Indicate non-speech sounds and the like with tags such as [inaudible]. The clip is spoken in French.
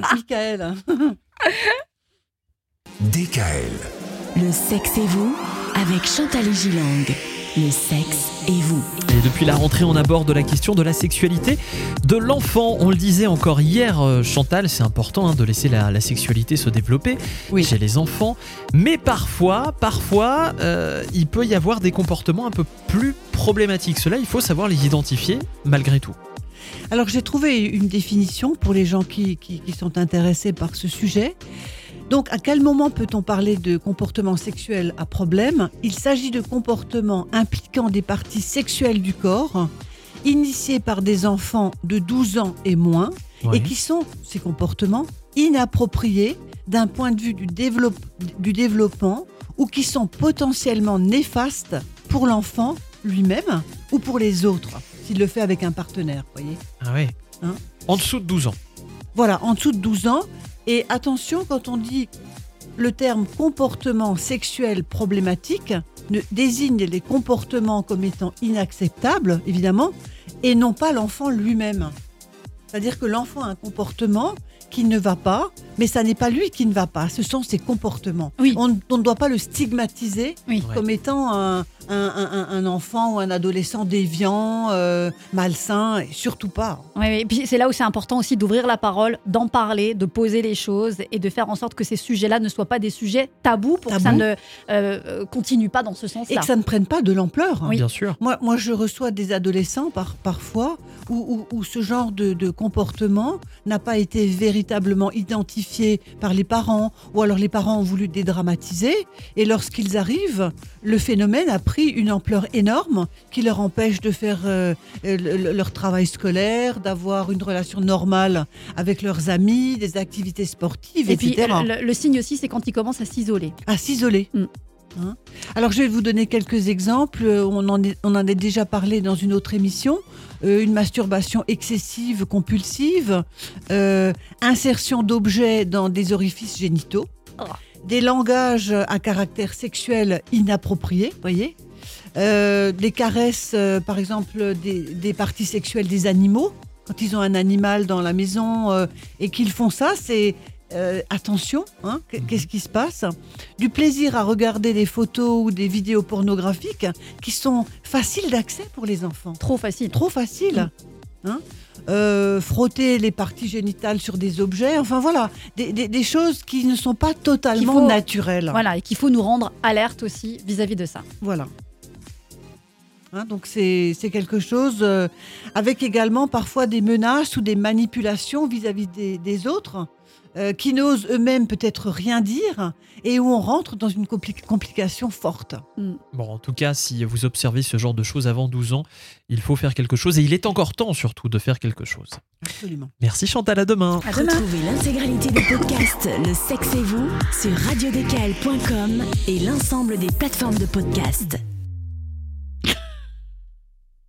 Michael. [laughs] DKL. Le sexe et vous avec Chantal Gilang. Le sexe et vous. Et depuis la rentrée, on aborde la question de la sexualité de l'enfant. On le disait encore hier, euh, Chantal, c'est important hein, de laisser la, la sexualité se développer Oui. chez les enfants. Mais parfois, parfois, euh, il peut y avoir des comportements un peu plus problématiques. Cela, il faut savoir les identifier malgré tout. Alors j'ai trouvé une définition pour les gens qui, qui- qui sont intéressés par ce sujet. Donc à quel moment peut-on parler de comportement sexuel à problème? Il s'agit de comportements impliquant des parties sexuelles du corps, initiés par des enfants de 12 ans et moins, Ouais. et qui sont, ces comportements, inappropriés d'un point de vue du, développe- du développement ou qui sont potentiellement néfastes pour l'enfant lui-même ou pour les autres, s'il le fait avec un partenaire, voyez Ah ouais. Hein en dessous de 12 ans. voilà, en dessous de 12 ans. Et attention, quand on dit le terme comportement sexuel problématique, ne désigne les comportements comme étant inacceptables, évidemment, et non pas l'enfant lui-même. C'est-à-dire que l'enfant a un comportement qui ne va pas, mais ça n'est pas lui qui ne va pas, ce sont ses comportements. Oui. On, on ne doit pas le stigmatiser Oui. Comme étant un, un- un- un enfant ou un adolescent déviant, euh, malsain, et surtout pas. Oui. Et puis c'est là où c'est important aussi d'ouvrir la parole, d'en parler, de poser les choses et de faire en sorte que ces sujets-là ne soient pas des sujets tabous pour que ça ne euh, continue pas dans ce Et sens-là. que ça ne prenne pas de l'ampleur. Oui. Bien sûr. Moi, moi, je reçois des adolescents par, parfois où, où- où ce genre de, de comportement n'a pas été véritablement identifié par les parents, ou alors les parents ont voulu dédramatiser, et lorsqu'ils arrivent, le phénomène a pris une ampleur énorme qui leur empêche de faire euh, euh, le- le- leur travail scolaire, d'avoir une relation normale avec leurs amis, des activités sportives, Et puis etc. le, le signe aussi, c'est quand ils commencent à s'isoler. à s'isoler. Mm. Hein Alors je vais vous donner quelques exemples. Euh, On en, est- on en a déjà parlé dans une autre émission. Euh, une masturbation excessive, compulsive, euh, insertion d'objets dans des orifices génitaux, Oh. des langages à caractère sexuel inappropriés, voyez. Euh, des caresses, euh, par exemple, des, des parties sexuelles des animaux. Quand ils ont un animal dans la maison euh, et qu'ils font ça, c'est euh, attention, hein, qu- qu'est-ce qui se passe? Du plaisir à regarder des photos ou des vidéos pornographiques qui sont faciles d'accès pour les enfants. Trop facile. Trop facile. Hein? Euh, frotter les parties génitales sur des objets, enfin voilà, des, des- des choses qui ne sont pas totalement faut- naturelles. Voilà, et qu'il faut nous rendre alerte aussi vis-à-vis de ça. Voilà. Hein, donc c'est c'est quelque chose euh, avec également parfois des menaces ou des manipulations vis-à-vis des, des autres euh, qui n'osent eux-mêmes peut-être rien dire et où on rentre dans une compli- complication forte. Bon, en tout cas, si vous observez ce genre de choses avant 12 ans, il faut faire quelque chose et il est encore temps surtout de faire quelque chose. Absolument. Merci Chantal, à demain. À demain. Retrouvez l'intégralité des podcasts Le sexe et vous sur radiodkl.com et l'ensemble des plateformes de podcasts.